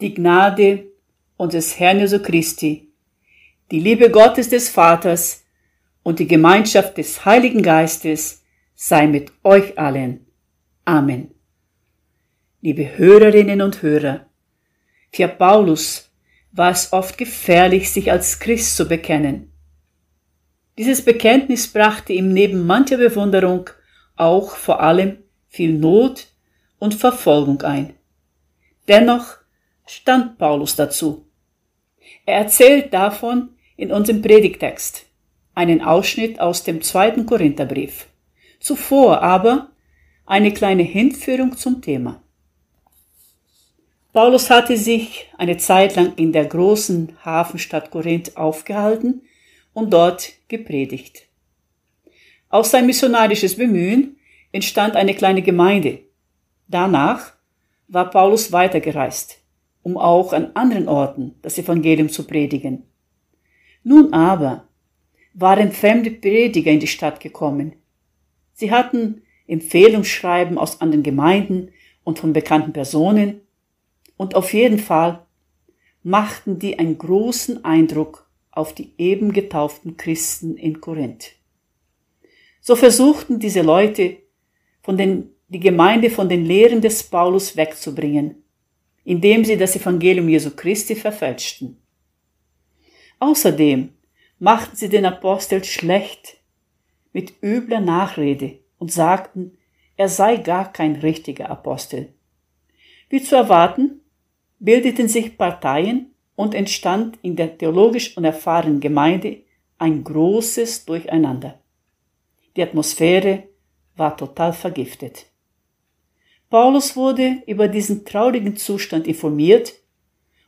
die Gnade unseres Herrn Jesu Christi, die Liebe Gottes des Vaters und die Gemeinschaft des Heiligen Geistes sei mit euch allen. Amen. Liebe Hörerinnen und Hörer, für Paulus war es oft gefährlich, sich als Christ zu bekennen. Dieses Bekenntnis brachte ihm neben mancher Bewunderung auch vor allem viel Not und Verfolgung ein. Dennoch stand Paulus dazu. Er erzählt davon in unserem Predigtext, einen Ausschnitt aus dem zweiten Korintherbrief. Zuvor aber eine kleine Hinführung zum Thema. Paulus hatte sich eine Zeit lang in der großen Hafenstadt Korinth aufgehalten und dort gepredigt. Aus sein missionarisches Bemühen entstand eine kleine Gemeinde. Danach war Paulus weitergereist, um auch an anderen Orten das Evangelium zu predigen. Nun aber waren fremde Prediger in die Stadt gekommen. Sie hatten Empfehlungsschreiben aus anderen Gemeinden und von bekannten Personen und auf jeden Fall machten die einen großen Eindruck auf die eben getauften Christen in Korinth. So versuchten diese Leute von den, die Gemeinde von den Lehren des Paulus wegzubringen, indem sie das Evangelium Jesu Christi verfälschten. Außerdem machten sie den Apostel schlecht mit übler Nachrede und sagten, er sei gar kein richtiger Apostel. Wie zu erwarten, bildeten sich Parteien und entstand in der theologisch unerfahrenen Gemeinde ein großes Durcheinander. Die Atmosphäre war total vergiftet. Paulus wurde über diesen traurigen Zustand informiert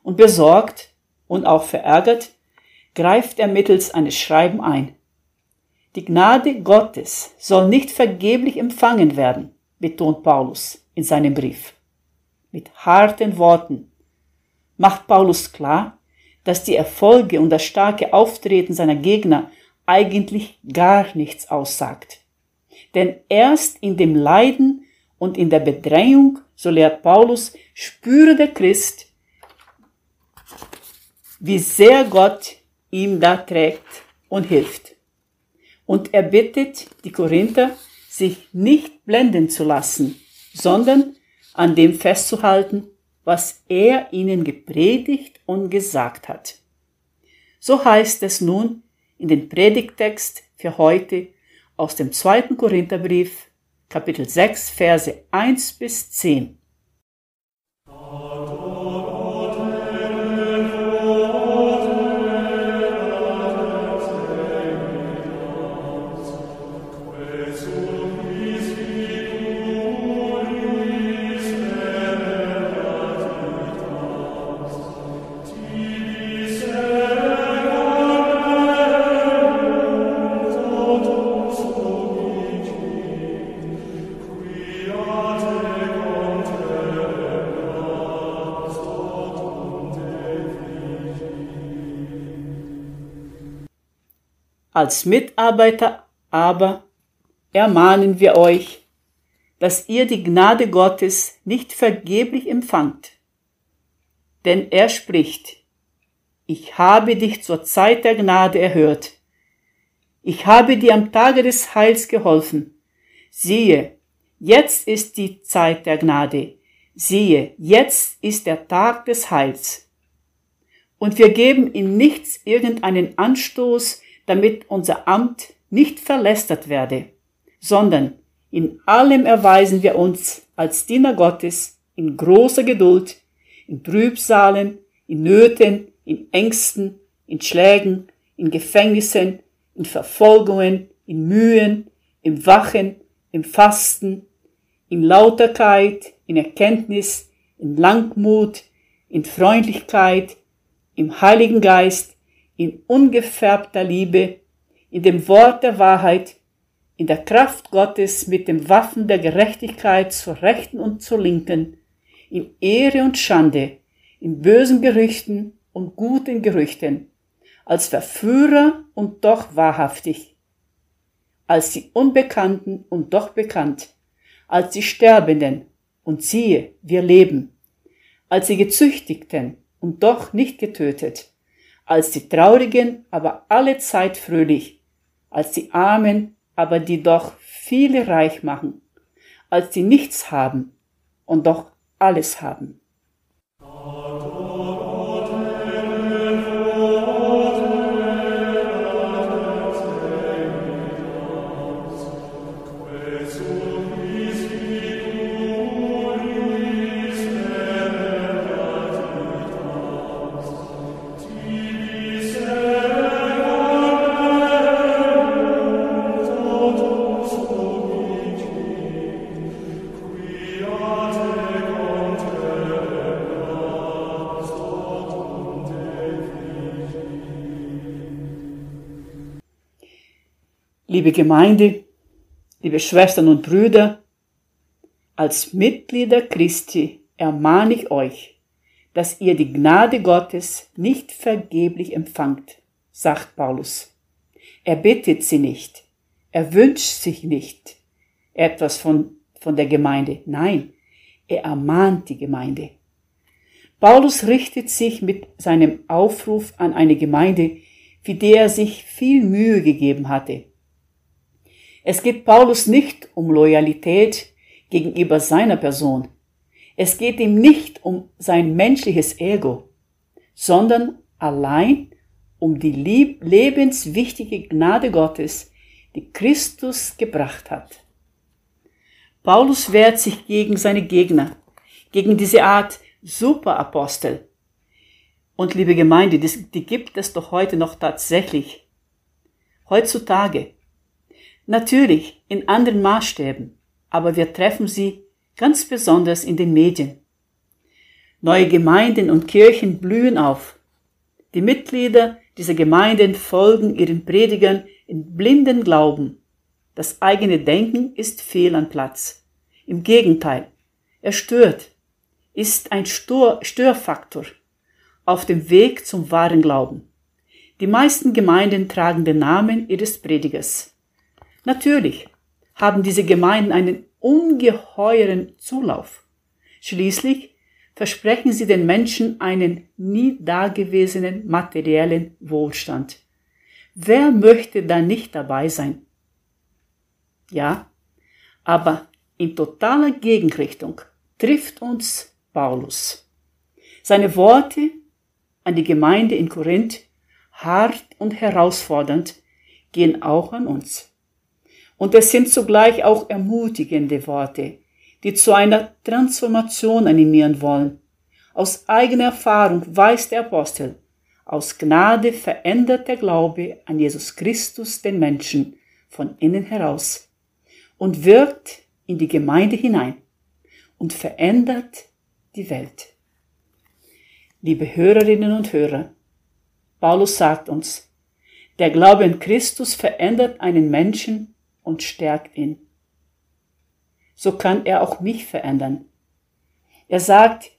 und besorgt und auch verärgert greift er mittels eines Schreiben ein. Die Gnade Gottes soll nicht vergeblich empfangen werden, betont Paulus in seinem Brief. Mit harten Worten macht Paulus klar, dass die Erfolge und das starke Auftreten seiner Gegner eigentlich gar nichts aussagt. Denn erst in dem Leiden und in der Bedrängung, so lehrt Paulus, spüre der Christ, wie sehr Gott ihm da trägt und hilft. Und er bittet die Korinther, sich nicht blenden zu lassen, sondern an dem festzuhalten, was er ihnen gepredigt und gesagt hat. So heißt es nun in den Predigtext für heute aus dem zweiten Korintherbrief, Kapitel 6, Verse 1 bis 10. Als Mitarbeiter aber ermahnen wir euch, dass ihr die Gnade Gottes nicht vergeblich empfangt. Denn er spricht, ich habe dich zur Zeit der Gnade erhört. Ich habe dir am Tage des Heils geholfen. Siehe, jetzt ist die Zeit der Gnade. Siehe, jetzt ist der Tag des Heils. Und wir geben in nichts irgendeinen Anstoß, damit unser Amt nicht verlästert werde, sondern in allem erweisen wir uns als Diener Gottes in großer Geduld, in Trübsalen, in Nöten, in Ängsten, in Schlägen, in Gefängnissen, in Verfolgungen, in Mühen, im Wachen, im Fasten, in Lauterkeit, in Erkenntnis, in Langmut, in Freundlichkeit, im Heiligen Geist, in ungefärbter Liebe, in dem Wort der Wahrheit, in der Kraft Gottes mit dem Waffen der Gerechtigkeit zur Rechten und zur Linken, in Ehre und Schande, in bösen Gerüchten und guten Gerüchten, als Verführer und doch wahrhaftig, als die Unbekannten und doch bekannt, als die Sterbenden und siehe, wir leben, als die Gezüchtigten und doch nicht getötet, als die Traurigen, aber alle Zeit fröhlich, als die Armen, aber die doch viele reich machen, als die nichts haben und doch alles haben. Liebe Gemeinde, liebe Schwestern und Brüder, als Mitglieder Christi ermahne ich euch, dass ihr die Gnade Gottes nicht vergeblich empfangt, sagt Paulus. Er bittet sie nicht, er wünscht sich nicht etwas von, von der Gemeinde, nein, er ermahnt die Gemeinde. Paulus richtet sich mit seinem Aufruf an eine Gemeinde, für die er sich viel Mühe gegeben hatte. Es geht Paulus nicht um Loyalität gegenüber seiner Person. Es geht ihm nicht um sein menschliches Ego, sondern allein um die lebenswichtige Gnade Gottes, die Christus gebracht hat. Paulus wehrt sich gegen seine Gegner, gegen diese Art Superapostel. Und liebe Gemeinde, die gibt es doch heute noch tatsächlich. Heutzutage Natürlich in anderen Maßstäben, aber wir treffen sie ganz besonders in den Medien. Neue Gemeinden und Kirchen blühen auf. Die Mitglieder dieser Gemeinden folgen ihren Predigern in blinden Glauben. Das eigene Denken ist fehl an Platz. Im Gegenteil, er stört, ist ein Stor Störfaktor auf dem Weg zum wahren Glauben. Die meisten Gemeinden tragen den Namen ihres Predigers. Natürlich haben diese Gemeinden einen ungeheuren Zulauf. Schließlich versprechen sie den Menschen einen nie dagewesenen materiellen Wohlstand. Wer möchte da nicht dabei sein? Ja, aber in totaler Gegenrichtung trifft uns Paulus. Seine Worte an die Gemeinde in Korinth, hart und herausfordernd, gehen auch an uns. Und es sind zugleich auch ermutigende Worte, die zu einer Transformation animieren wollen. Aus eigener Erfahrung weiß der Apostel, aus Gnade verändert der Glaube an Jesus Christus den Menschen von innen heraus und wirkt in die Gemeinde hinein und verändert die Welt. Liebe Hörerinnen und Hörer, Paulus sagt uns, der Glaube an Christus verändert einen Menschen und stärkt ihn. So kann er auch mich verändern. Er sagt,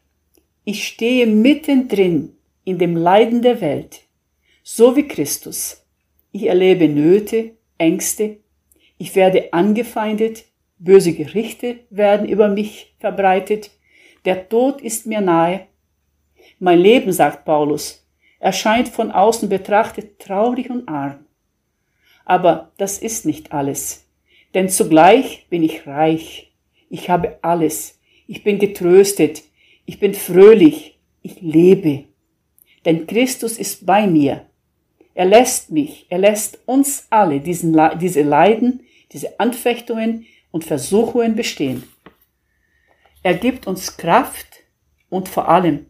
ich stehe mittendrin in dem Leiden der Welt, so wie Christus. Ich erlebe Nöte, Ängste, ich werde angefeindet, böse Gerichte werden über mich verbreitet, der Tod ist mir nahe. Mein Leben, sagt Paulus, erscheint von außen betrachtet traurig und arm. Aber das ist nicht alles. Denn zugleich bin ich reich. Ich habe alles. Ich bin getröstet. Ich bin fröhlich. Ich lebe. Denn Christus ist bei mir. Er lässt mich, er lässt uns alle diesen, diese Leiden, diese Anfechtungen und Versuchungen bestehen. Er gibt uns Kraft und vor allem,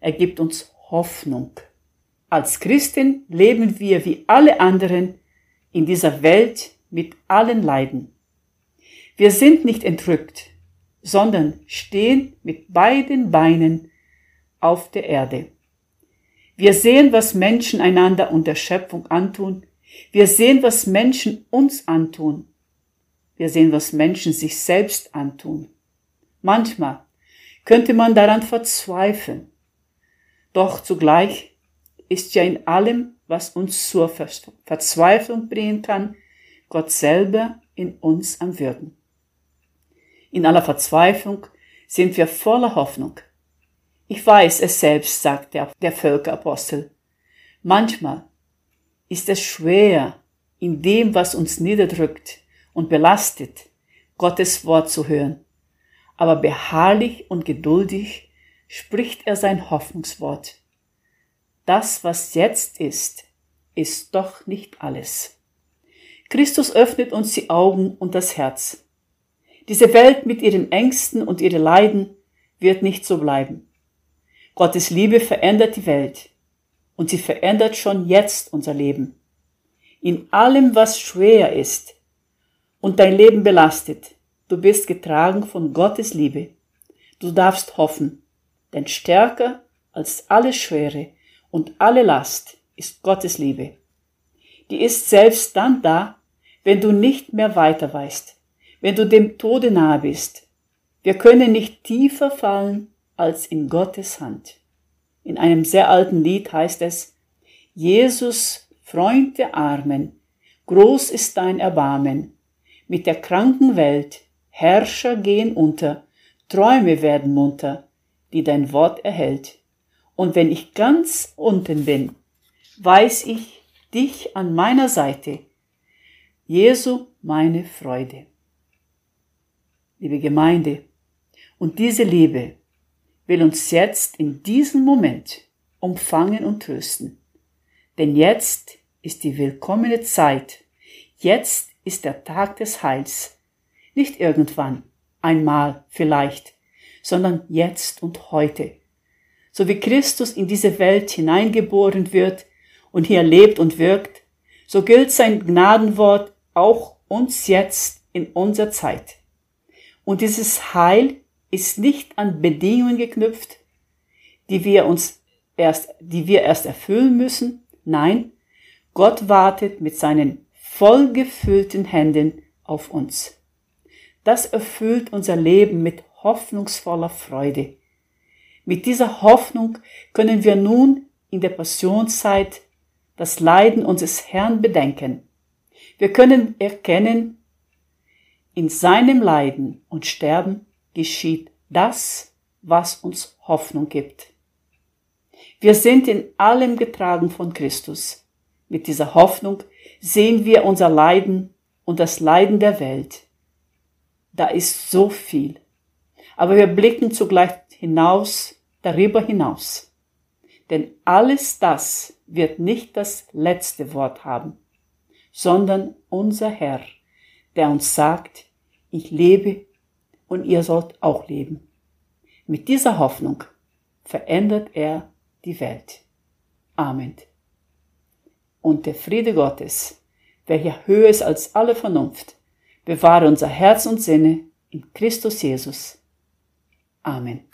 er gibt uns Hoffnung. Als Christen leben wir wie alle anderen in dieser Welt mit allen Leiden. Wir sind nicht entrückt, sondern stehen mit beiden Beinen auf der Erde. Wir sehen, was Menschen einander und der Schöpfung antun. Wir sehen, was Menschen uns antun. Wir sehen, was Menschen sich selbst antun. Manchmal könnte man daran verzweifeln. Doch zugleich ist ja in allem was uns zur Verzweiflung bringen kann, Gott selber in uns am Wirken. In aller Verzweiflung sind wir voller Hoffnung. Ich weiß es selbst, sagt der, der Völkerapostel. Manchmal ist es schwer, in dem, was uns niederdrückt und belastet, Gottes Wort zu hören. Aber beharrlich und geduldig spricht er sein Hoffnungswort. Das, was jetzt ist, ist doch nicht alles. Christus öffnet uns die Augen und das Herz. Diese Welt mit ihren Ängsten und ihren Leiden wird nicht so bleiben. Gottes Liebe verändert die Welt und sie verändert schon jetzt unser Leben. In allem, was schwer ist und dein Leben belastet, du bist getragen von Gottes Liebe. Du darfst hoffen, denn stärker als alle Schwere und alle Last ist Gottes Liebe. Die ist selbst dann da, wenn du nicht mehr weiter weißt wenn du dem Tode nahe bist. Wir können nicht tiefer fallen als in Gottes Hand. In einem sehr alten Lied heißt es, Jesus, Freund der Armen, groß ist dein Erbarmen. Mit der kranken Welt, Herrscher gehen unter, Träume werden munter, die dein Wort erhält. Und wenn ich ganz unten bin, weiß ich dich an meiner Seite. Jesu meine Freude liebe Gemeinde. Und diese Liebe will uns jetzt in diesem Moment umfangen und trösten. Denn jetzt ist die willkommene Zeit. Jetzt ist der Tag des Heils. Nicht irgendwann, einmal vielleicht, sondern jetzt und heute. So wie Christus in diese Welt hineingeboren wird und hier lebt und wirkt, so gilt sein Gnadenwort auch uns jetzt in unserer Zeit. Und dieses Heil ist nicht an Bedingungen geknüpft, die wir uns erst, die wir erst erfüllen müssen. Nein, Gott wartet mit seinen vollgefüllten Händen auf uns. Das erfüllt unser Leben mit hoffnungsvoller Freude. Mit dieser Hoffnung können wir nun in der Passionszeit das Leiden unseres Herrn bedenken. Wir können erkennen, in seinem Leiden und Sterben geschieht das, was uns Hoffnung gibt. Wir sind in allem getragen von Christus. Mit dieser Hoffnung sehen wir unser Leiden und das Leiden der Welt. Da ist so viel. Aber wir blicken zugleich hinaus, darüber hinaus. Denn alles das wird nicht das letzte Wort haben, sondern unser Herr, der uns sagt, ich lebe und ihr sollt auch leben. Mit dieser Hoffnung verändert er die Welt. Amen. Und der Friede Gottes, welcher höher ist als alle Vernunft, bewahre unser Herz und Sinne in Christus Jesus. Amen.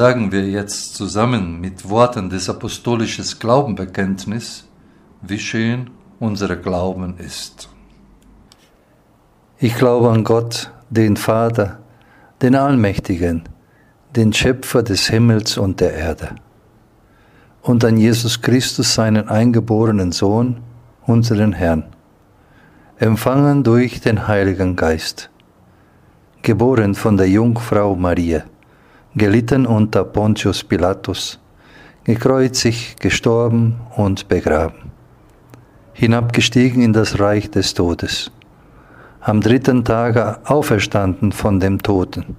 Sagen wir jetzt zusammen mit Worten des apostolischen Glaubenbekenntnis, wie schön unser Glauben ist. Ich glaube an Gott, den Vater, den Allmächtigen, den Schöpfer des Himmels und der Erde, und an Jesus Christus, seinen eingeborenen Sohn, unseren Herrn, empfangen durch den Heiligen Geist, geboren von der Jungfrau Maria, gelitten unter Pontius Pilatus, gekreuzigt, gestorben und begraben, hinabgestiegen in das Reich des Todes, am dritten Tage auferstanden von dem Toten,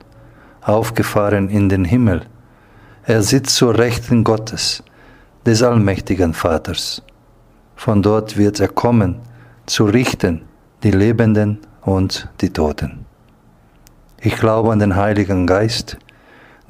aufgefahren in den Himmel, er sitzt zur Rechten Gottes, des allmächtigen Vaters. Von dort wird er kommen, zu richten die Lebenden und die Toten. Ich glaube an den Heiligen Geist,